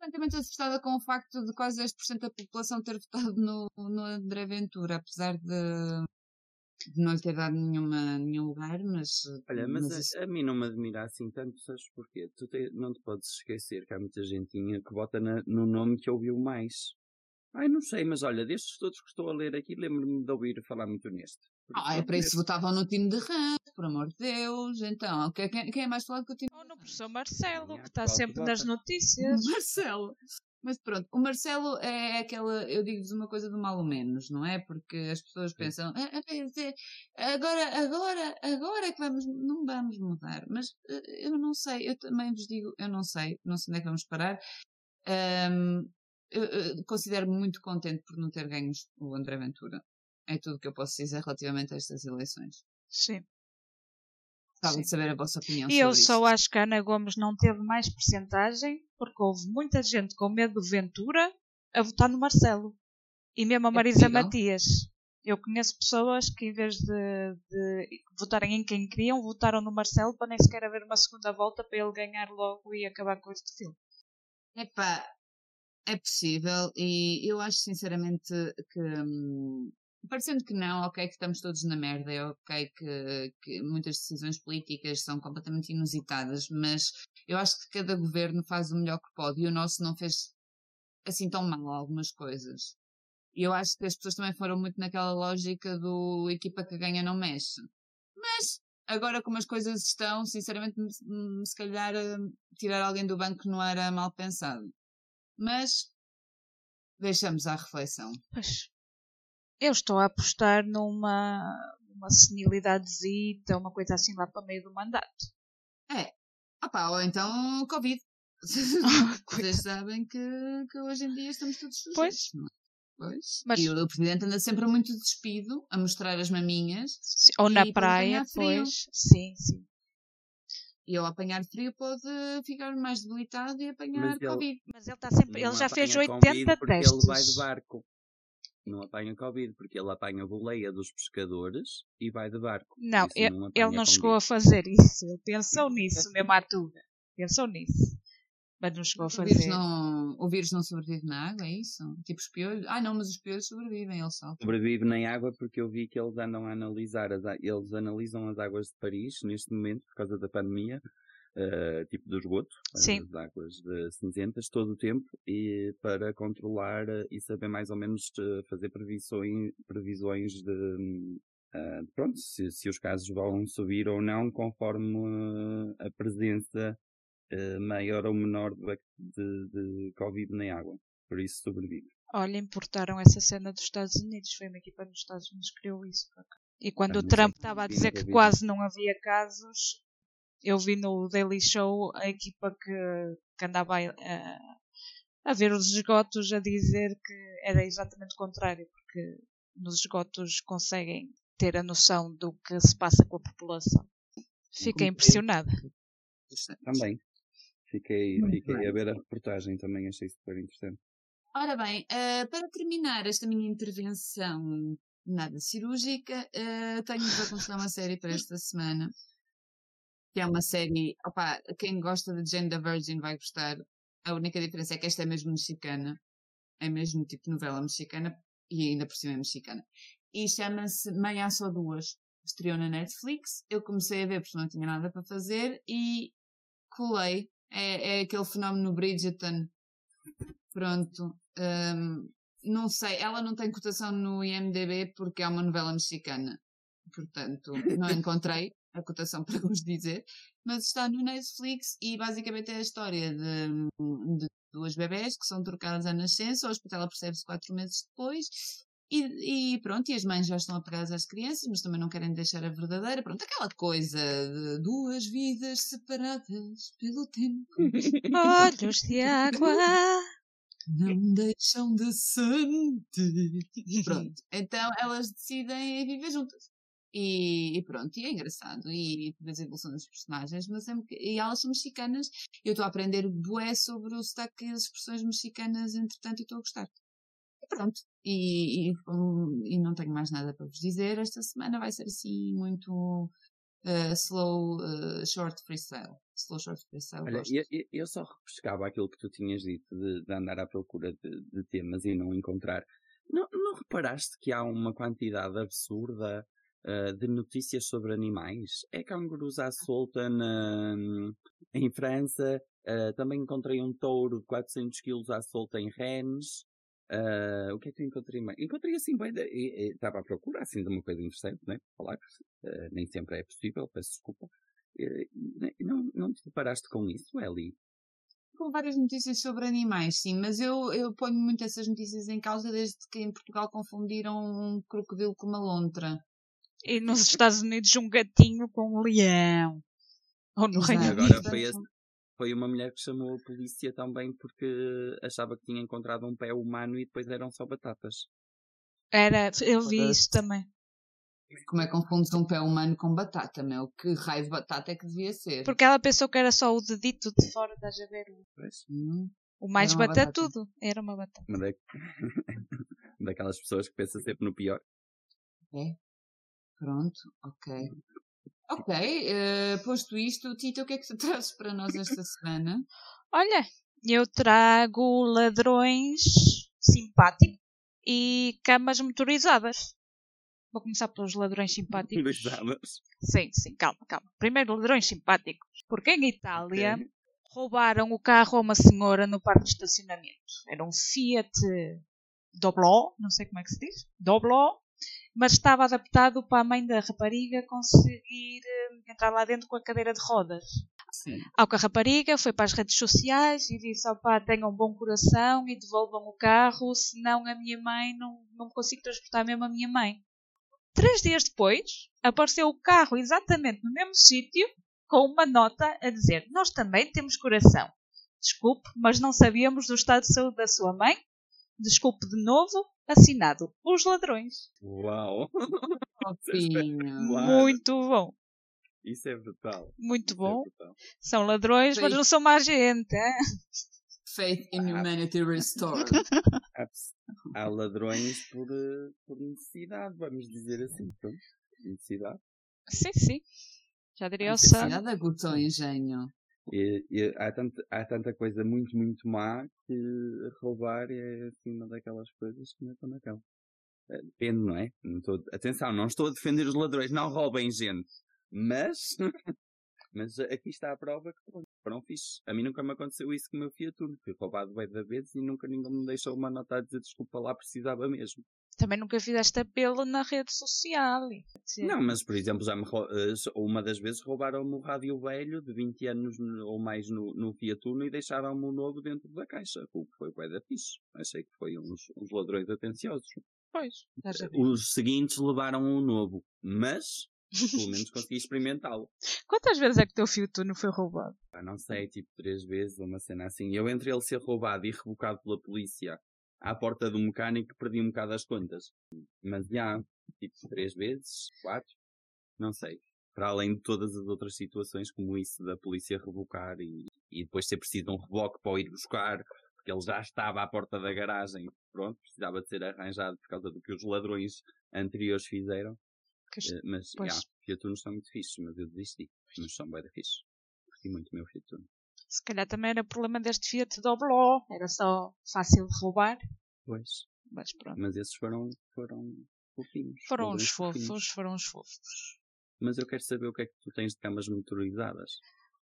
Completamente assustada com o facto de quase 10% da população ter votado no, no André Ventura, apesar de, de não lhe ter dado nenhuma, nenhum lugar, mas. Olha, mas, a, isso- a mim não me admira assim tanto, sabes porquê? Tu te- não te podes esquecer que há muita gentinha que vota na- no nome que ouviu mais. Ai, não sei, mas olha, destes todos que estou a ler aqui, lembro-me de ouvir falar muito neste. Ah, é pronto, para isso votavam no time de Ramos, por amor de Deus. Então, quem, quem- é mais falado que o time Ou no professor Marcelo, que está atual sempre nas notícias. [LAUGHS] Marcelo. Mas pronto, o Marcelo é aquela, eu digo-vos uma coisa do mal ou menos, não é? Porque as pessoas pensam, "Ah, ah, agora, agora, agora é que vamos, não vamos mudar. Mas eh, eu não sei, eu também vos digo, eu não sei, não sei onde é que vamos parar. Eu considero-me muito contente por não ter ganho o André Ventura. É tudo o que eu posso dizer relativamente a estas eleições. Sim. Gostava de saber a vossa opinião E eu só acho que a Ana Gomes não teve mais percentagem porque houve muita gente com medo do Ventura a votar no Marcelo. E mesmo a É Marisa possível. Matias. Eu conheço pessoas que em vez de, de votarem em quem queriam, votaram no Marcelo para nem sequer haver uma segunda volta para ele ganhar logo e acabar com este filme. Epá, é possível e eu acho sinceramente que, hum, parecendo que não, ok, que estamos todos na merda, é ok que, que muitas decisões políticas são completamente inusitadas, mas eu acho que cada governo faz o melhor que pode e o nosso não fez assim tão mal algumas coisas. E eu acho que as pessoas também foram muito naquela lógica do equipa que ganha não mexe. Mas agora como as coisas estão, sinceramente, hum, se calhar hum, tirar alguém do banco não era mal pensado. Mas deixamos à reflexão. Pois. Eu estou a apostar numa, numa senilidadezita, uma coisa assim lá para meio do mandato. É. Ah pá, ou então Covid. [LAUGHS] Vocês sabem que, que hoje em dia estamos todos sujeitos. Pois. não é? Pois. Mas- E o Presidente anda sempre muito despido a mostrar as maminhas. Sim, Ou na praia, pois. Sim, sim. E ao apanhar frio pode ficar mais debilitado e apanhar Mas ele- Covid. Mas ele está sempre. Ele já fez apanha 80 Covid porque testes. ele vai de barco. Não apanha Covid, porque ele apanha a boleia dos pescadores e vai de barco. Não, ele, não ele não chegou a fazer isso. Ele pensou nisso mesmo à. Pensou nisso. Mas não chegou a O vírus, fazer. não, o vírus não sobrevive na água, é isso? Tipo os piolhos? Ah, não, mas os piolhos sobrevivem, eles saltam. Sobrevive na água porque eu vi que eles andam a analisar, as, eles analisam as águas de Paris neste momento por causa da pandemia, eh, tipo do esgoto, Sim. as águas de cinzentas todo o tempo e para controlar eh, e saber mais ou menos eh, fazer previsões, previsões de, ah, pronto, se, se os casos vão subir ou não conforme eh, a presença eh, maior ou menor de, de, de Covid na água. Por isso sobrevive. Olha, importaram essa cena dos Estados Unidos. Foi uma equipa dos Estados Unidos que criou isso. E quando o Trump sei. estava a dizer que quase não havia casos, eu vi no Daily Show a equipa que, que andava a, a- a ver os esgotos a dizer que era exatamente o contrário, porque nos esgotos conseguem ter a noção do que se passa com a população. Fiquei impressionada. Também. Fiquei, fiquei a ver a reportagem, também achei super interessante. Ora bem, eh, para terminar esta minha intervenção nada cirúrgica, eh, tenho-vos a aconselhar uma série para esta semana. Que é uma série, opá, quem gosta de Jane the Virgin vai gostar. A única diferença é que esta é mesmo mexicana. É mesmo tipo novela mexicana e ainda por cima é mexicana. E chama-se Meia Só Duas. Estreou na Netflix. Eu comecei a ver porque não tinha nada para fazer e colei. É, é aquele fenómeno Bridgerton. Pronto. Hum, não sei, ela não tem cotação no IMDB porque é uma novela mexicana. Portanto, não [LAUGHS] encontrei a cotação [LAUGHS] para vos dizer. Mas está no Netflix e basicamente é a história de, de duas bebés que são trocadas à nascença. O hospital apercebe-se quatro meses depois. E, e pronto, e as mães já estão apegadas às crianças, mas também não querem deixar a verdadeira. Pronto, aquela coisa de duas vidas separadas pelo tempo. [LAUGHS] Olhos de água. não deixam de sentir. Pronto. Então elas decidem viver juntas. E, e pronto, e é engraçado. E tu vês a evolução dos personagens, mas é, e elas são mexicanas. Eu estou a aprender bué sobre o sotaque e as expressões mexicanas, entretanto, e estou a gostar. E pronto. E, e, e não tenho mais nada para vos dizer. Esta semana vai ser assim muito uh, slow, uh, short freestyle. Slow short freestyle. Olha, eu- eu só repescava aquilo que tu tinhas dito de, de andar à procura de, de temas e não encontrar. Não, não reparaste que há uma quantidade absurda ah, de notícias sobre animais? É cangurus à solta na, em França. ah, também encontrei um touro de 400 quilos à solta em Rennes. Ah, o que é que eu encontrei mais? Encontrei assim bem. Estava à procura assim de uma coisa interessante, né? Falar. Ah, nem sempre é possível, peço desculpa. Eh, Não, não te deparaste com isso, Eli? com várias notícias sobre animais, sim, mas eu, eu ponho muito essas notícias em causa desde que em Portugal confundiram um crocodilo com uma lontra. E nos Estados Unidos um gatinho com um leão. Ou no. Reino E Unido. agora foi, esse- foi uma mulher que chamou a polícia também porque achava que tinha encontrado um pé humano e depois eram só batatas. Era, eu vi isso também. Como é que confundes um pé humano com batata, meu? Que raio de batata é que devia ser? Porque ela pensou que era só o dedito de fora, estás a ver? Hum, O mais Era batata. batatudo. Era uma batata. Uma da- [LAUGHS] daquelas pessoas que pensam sempre no pior. é. Pronto, ok. Ok, eh, posto isto, Tita, o que é que tu [LAUGHS] trazes para nós esta semana? Olha, eu trago ladrões simpáticos e camas motorizadas. Vou começar pelos ladrões simpáticos. Motorizadas. Sim, sim, calma, calma. Primeiro, ladrões simpáticos. Porque em Itália Ok. roubaram o carro a uma senhora no parque de estacionamento. Era um Fiat Doblò, não sei como é que se diz, Doblò, mas estava adaptado para a mãe da rapariga conseguir eh, entrar lá dentro com a cadeira de rodas. Sim. Ao que a rapariga foi para as redes sociais e disse: opá, tenham um bom coração e devolvam o carro, senão a minha mãe não, não consigo transportar mesmo a minha mãe. Três dias depois, apareceu o carro exatamente no mesmo sítio, com uma nota a dizer: Nós também temos coração. Desculpe, mas não sabíamos do estado de saúde da sua mãe. Desculpe de novo, assinado Os Ladrões. Uau! Claro. [LAUGHS] Muito bom. Isso é brutal. Muito Isso bom. É brutal. São ladrões, mas não são má gente. hein? Faith in humanity restored. [LAUGHS] Há, há ladrões por, eh, por necessidade, vamos dizer assim. Pronto. Necessidade. Sim, sim. Já diria o Cidade Sam. da Guto Engenho. E, e há, tanta, há tanta coisa muito, muito má que roubar é assim uma daquelas coisas que não estão naquela. Depende, não é? Não estou- atenção, não estou a defender os ladrões, não roubem gente. Mas, [LAUGHS] mas aqui está a prova que pronto, foram. A mim nunca me aconteceu isso com o meu Fiat Uno. Fui roubado bem da vez e nunca ninguém me deixou uma nota a dizer desculpa lá, precisava mesmo. Também nunca fizeste apelo na rede social. Não, mas por exemplo, já me eh, uma das vezes roubaram-me o rádio velho de 20 anos no- ou mais no, no Fiat Uno e deixaram-me o novo dentro da caixa. O que foi bué da fixe. Achei que foi uns, uns ladrões atenciosos. Pois, ver. Os seguintes levaram o novo, mas pelo menos consegui experimentá-lo. [LAUGHS] Quantas vezes é que o teu fio não foi roubado? Não sei, tipo três vezes, uma cena assim. Eu entre ele ser roubado e rebocado pela polícia à porta do mecânico perdi um bocado as contas. Mas já, tipo três vezes, quatro, não sei. Para além de todas as outras situações, como isso da polícia rebocar e, e depois ter preciso de um reboque para o ir buscar, porque ele já estava à porta da garagem, pronto, precisava de ser arranjado por causa do que os ladrões anteriores fizeram. Que Eh, mas, pois. já, Fiat Uno são muito fixes, mas eu desisti. Mas são bem fixe. Curti muito o meu Fiat Uno. Se calhar também era problema deste Fiat Dobló. Era só fácil de roubar. Pois. Mas pronto. Mas esses foram, foram fofinhos. Foram ladrões uns fofinhos. fofos, foram uns fofos. Mas eu quero saber o que é que tu tens de camas motorizadas.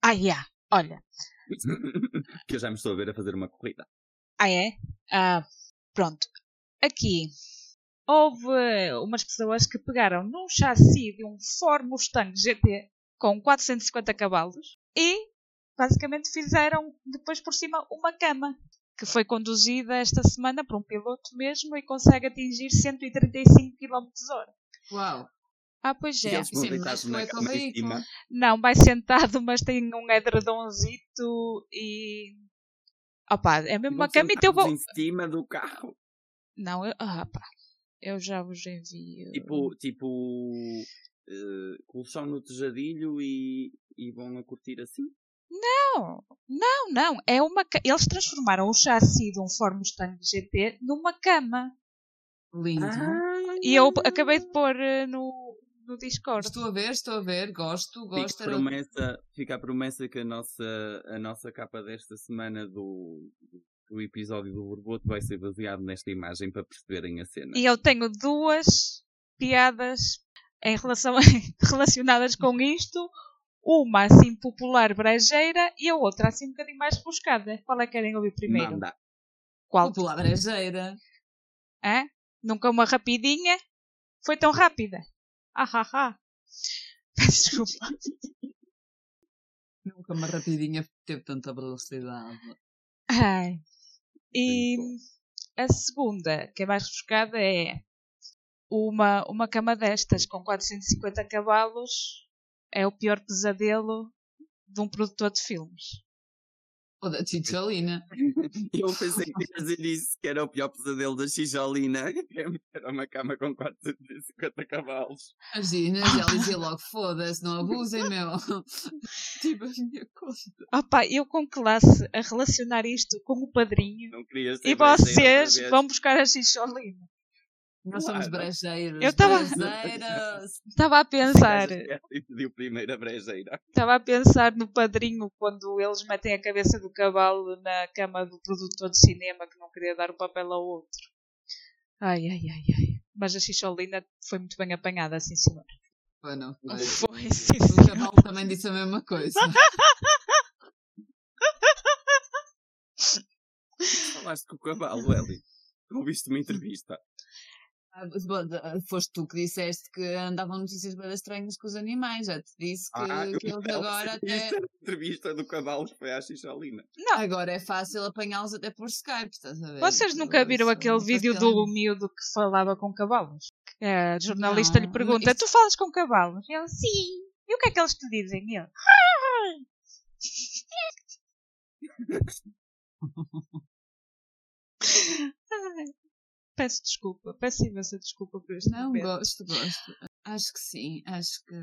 Ah, yeah. Olha. [LAUGHS] que eu já me estou a ver a fazer uma corrida. Ah, é? Ah, pronto. Aqui houve umas pessoas que pegaram num chassi de um Ford Mustang GT com 450 cavalos e basicamente fizeram depois por cima uma cama que foi conduzida esta semana por um piloto mesmo e consegue atingir 135 km hora. Uau. Ah, pois é. Sim, mas veículo. cima. Não, vai sentado, mas tem um edredomzito e. Opa, é mesmo uma cama e teu vou. em cima do carro. Não, eu, ah, pá, eu já vos envio. Tipo, tipo, eh, colchão no tejadilho e, e vão a curtir assim. Não, não, não. É uma, ca- eles transformaram o chassi de um Ford Mustang GT numa cama. Lindo. E eu acabei de pôr eh, no, no Discord. Estou a ver, estou a ver, gosto, Fica gosto. a, Era... promessa, fica a promessa que a nossa, a nossa capa desta semana do, do episódio do Borboto vai ser baseado nesta imagem para perceberem a cena. E eu tenho duas piadas em relação, [LAUGHS] relacionadas com isto. Uma assim popular brejeira e a outra assim um bocadinho mais rebuscada. Qual é que querem ouvir primeiro? Manda. Qual? Popular brejeira. Hã? Nunca uma rapidinha? Foi tão rápida. Ah, ah, ah. [LAUGHS] Desculpa. Nunca uma rapidinha teve tanta velocidade. Ai. E a segunda, que é mais rebuscada, é uma, uma cama destas com 450 cavalos é o pior pesadelo de um produtor de filmes. Ou da Chicholina. [LAUGHS] Eu pensei que ia dizer isso, que era o pior pesadelo da Xijolina, que [LAUGHS] era uma cama com 450 cavalos. Imagina, já dizia logo, foda-se, não abusem, meu. [LAUGHS] tipo a minha conta. Opa, eu com classe a relacionar isto com o padrinho Não queria ser e vocês vão buscar a xixolina. Nós somos brejeiros. Eu. Estava a pensar, E pediu primeiro a brejeira. estava a pensar no padrinho quando eles metem a cabeça do cavalo na cama do produtor de cinema que não queria dar o papel ao outro. Ai, ai, ai, ai. Mas a xixolina foi muito bem apanhada, sim senhor. Foi, não foi? Foi, sim O cavalo também disse a mesma coisa. Falaste com o cavalo, Eli. Ouviste uma entrevista. Ah, bom, Foste tu que disseste que andavam notícias bem estranhas com os animais. Já te disse que, Ah, que eles [LAUGHS] não agora até. a entrevista do cavalo foi à Xixolina. Agora é fácil apanhá-los até por Skype, estás a ver? Vocês nunca viram Isso, aquele vídeo do miúdo que falava com cavalos? Que A jornalista lhe Não, pergunta: isso- Tu falas com cavalos? E ele: Sim. E o que é que eles te dizem? E ele: Ai, [LAUGHS] [LAUGHS] Peço desculpa, peço imensa desculpa por este Não, momento. gosto, gosto. Acho que sim, acho que.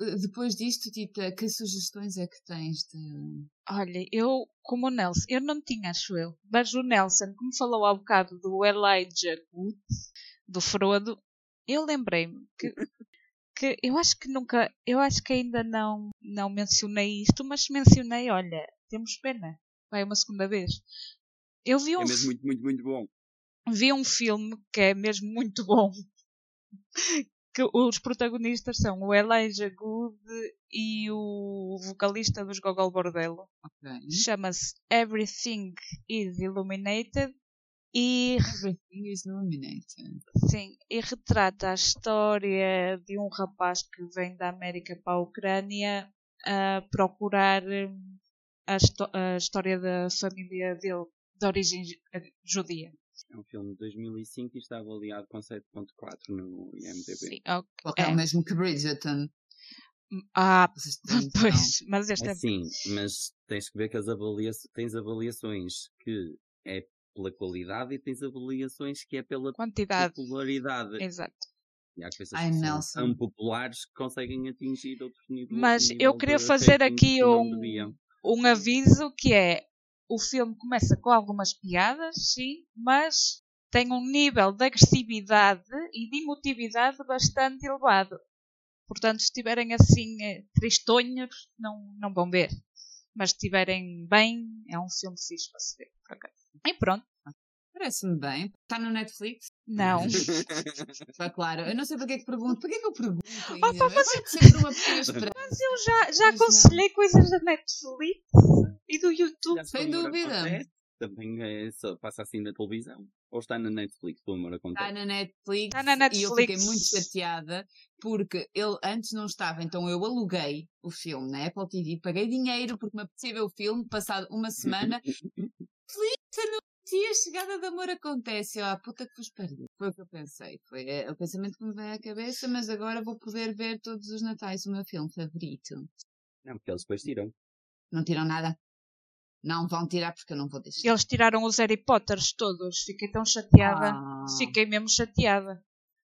eh, Depois disto, Tita, que sugestões é que tens de. Olha, eu, como o Nelson, eu não tinha, acho eu, mas o Nelson, como falou há bocado do Elijah Wood, do Frodo, eu lembrei-me que, que eu acho que nunca, eu acho que ainda não, não mencionei isto, mas mencionei, olha, temos pena, vai uma segunda vez. Eu vi um, É mesmo muito, muito, muito bom. Vi um filme que é mesmo muito bom. Que os protagonistas são o Elijah Good e o vocalista dos Gogol Bordello. Ok. Chama-se Everything is Illuminated e, Everything is illuminated. sim, e retrata a história de um rapaz que vem da América para a Ucrânia a procurar hum, a, a história da família dele de origem ju- judia. É um filme de 2005 e está avaliado com 7.4 no IMDb. Sim, ok. Porque é o mesmo que Bridgerton. Ah, têm [LAUGHS] noção. pois, mas este É é sim, mas tens que ver que as avalia tens avaliações que é pela qualidade e tens avaliações que é pela quantidade. popularidade. Exato. E há coisas Ai, que são Nelson. tão populares que conseguem atingir outros níveis. Mas nível eu queria fazer aqui um- um aviso que é o filme começa com algumas piadas, sim, mas tem um nível de agressividade e de emotividade bastante elevado. Portanto, se estiverem assim eh, tristonhos, não, não vão ver. Mas se estiverem bem, é um filme fixe para se ver. E pronto. Parece-me bem. Está no Netflix? Não. Está [LAUGHS] claro. Eu não sei para que é que pergunto. Para que é que eu pergunto? ainda? mas- Vai sempre uma pequena [LAUGHS] esperança. Mas eu já, já não. aconselhei coisas da Netflix e do YouTube. Sem dúvida. acontece, Também é, só passa assim na televisão. Ou está na Netflix, o amor acontece. Está na Netflix. Está na E eu fiquei Netflix. muito chateada porque ele antes não estava, então eu aluguei o filme na Apple TV, paguei dinheiro porque me apetecia ver o filme, passado uma semana, Feliz [LAUGHS] anuncia a chegada de amor acontece. Eu, ah, puta que vos pariu. Foi o que eu pensei. Foi é, o pensamento que me veio à cabeça, mas agora vou poder ver todos os natais o meu filme favorito. Não, porque eles depois tiram. Não tiram nada? Não vão tirar porque eu não vou deixar. Eles tiraram os Harry Potters todos. Fiquei tão chateada. Ah. Fiquei mesmo chateada.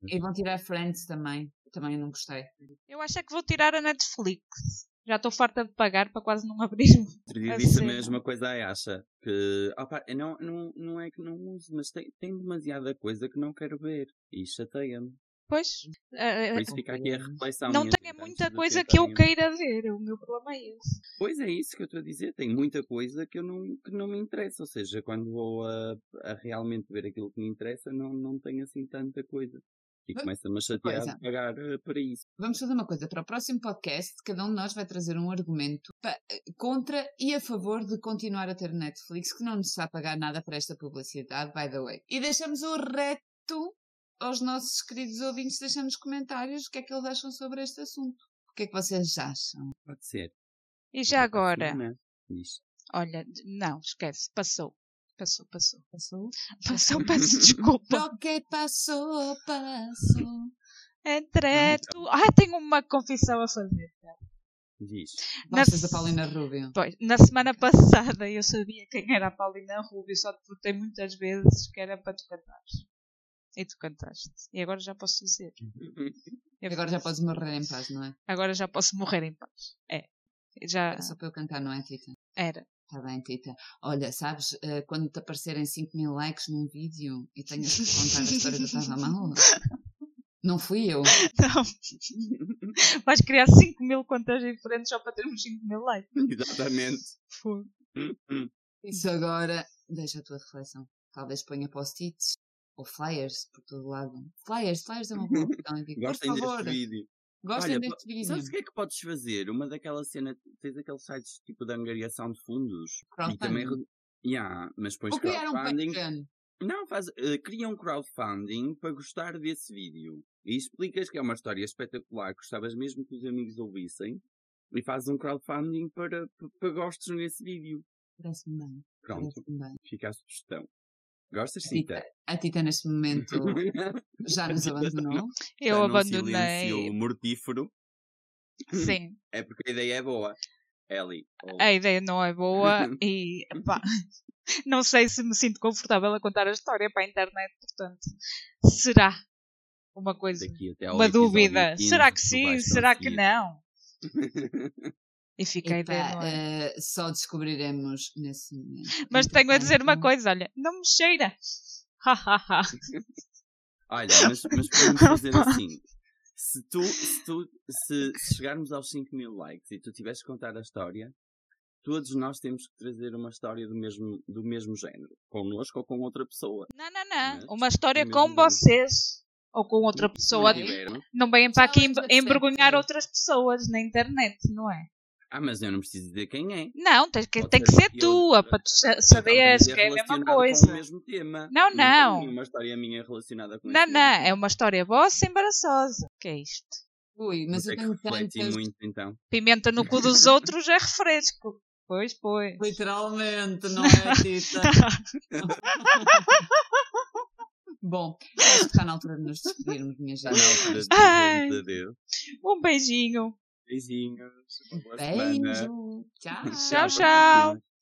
E vão tirar Friends também. Também eu não gostei. Eu acho é que vou tirar a Netflix. Já estou farta de pagar para quase não [LAUGHS] abrir. A disse a mesma coisa à Yasha. Que, opa, não, não, não é que não uso, mas tem, tem demasiada coisa que não quero ver. E chateia-me. Pois, eh, Por isso fica aqui a reflexão. não tenho muita coisa que eu queira ver. O meu problema é esse. Pois é isso que eu estou a dizer. Tem muita coisa que, eu não, que não me interessa. Ou seja, quando vou a, a realmente ver aquilo que me interessa, não, não tenho assim tanta coisa. E Mas, começa-me a chatear coisa. de pagar eh, para isso. Vamos fazer uma coisa. Para o próximo podcast, cada um de nós vai trazer um argumento pa- contra e a favor de continuar a ter Netflix, que não nos está a pagar nada para esta publicidade, by the way. E deixamos o reto aos nossos queridos ouvintes, deixamos comentários o que é que eles acham sobre este assunto. O que é que vocês acham? Pode ser. E já agora, olha, não, esquece, passou. Passou, passou. Passou? Passou, peço desculpa. [LAUGHS] O que passou, passou. Entreto. Ah, tenho uma confissão a fazer. Diz. Gostas Na- da Paulina Rubio? Pois, na semana passada eu sabia quem era a Paulina Rubio, só te votei muitas vezes que era para tu cantares. E tu cantaste. E agora já posso dizer. E [LAUGHS] agora já podes morrer em paz, não é? Agora já posso morrer em paz. É. Já É só para eu cantar, não é, Tita? era. Está bem, Tita. Olha, sabes, eh, quando te aparecerem 5 mil likes num vídeo e tenhas que contar a história do Estava Mal, [LAUGHS] não fui eu. Não. Vais criar 5 mil contas diferentes só para termos 5 mil likes. Exatamente. Fogo. Isso agora, deixa a tua reflexão. Talvez ponha post-its ou flyers por todo lado. Flyers, flyers é uma boa opção. digo, Por favor, deste vídeo. Gostem Olha, deste vídeo. Sabes o que é que podes fazer? Uma daquelas cenas, tens aqueles sites tipo de angariação de fundos. E Crowdfunding. também. Yeah, mas depois Ou um crowdfunding. Patreon. Não, faz, eh, cria um crowdfunding para gostar desse vídeo. E explicas que é uma história espetacular, gostavas mesmo que os amigos ouvissem. E fazes um crowdfunding para, para, para gostes nesse vídeo. Parece-me bem. Pronto, Parece-me bem. fica a sugestão. Gostas, A Tita, Cita? a Tita neste momento [LAUGHS] já nos abandonou. Eu Está abandonei. silêncio mortífero. Sim. É porque a ideia é boa. Ellie. ou- A ideia não é boa e pá, [LAUGHS] não sei se me sinto confortável a contar a história para a internet, portanto, será. uma coisa, uma dúvida. 15, Será que sim? Será que conseguir. não? [LAUGHS] E fica a Epá, ideia, não é? eh, só descobriremos nesse momento. Mas tenho a dizer uma coisa, olha, não me cheira. Ha, ha, ha. Olha, mas, mas podemos [LAUGHS] dizer assim: se tu, se, tu se, se chegarmos aos 5 mil likes e tu tiveres que contar a história, todos nós temos que trazer uma história do mesmo, do mesmo género, connosco ou com outra pessoa. Não, não, não. Mas, Uma história com género. vocês. Ou com outra pessoa. Não Não venham para aqui Challenge em- envergonhar outras pessoas na internet, não é? Ah, mas eu não preciso dizer quem é. Não, tens que, tem que ser tua, outra. para tu saberes que é a mesma coisa. Com o mesmo tema. Não, não. tenho uma história minha relacionada com Não, não, mesmo é uma história vossa embaraçosa. que é isto? Ui, mas eu que tenho tantas. muito então. Pimenta no cu dos outros é refresco. Pois, pois. Literalmente, não [LAUGHS] é, Tita? [LAUGHS] Bom, acho que está na altura de nos despedirmos, minha gente. Um beijinho. Beijinhos. Semana. Beijo. Tchau. Tchau, tchau.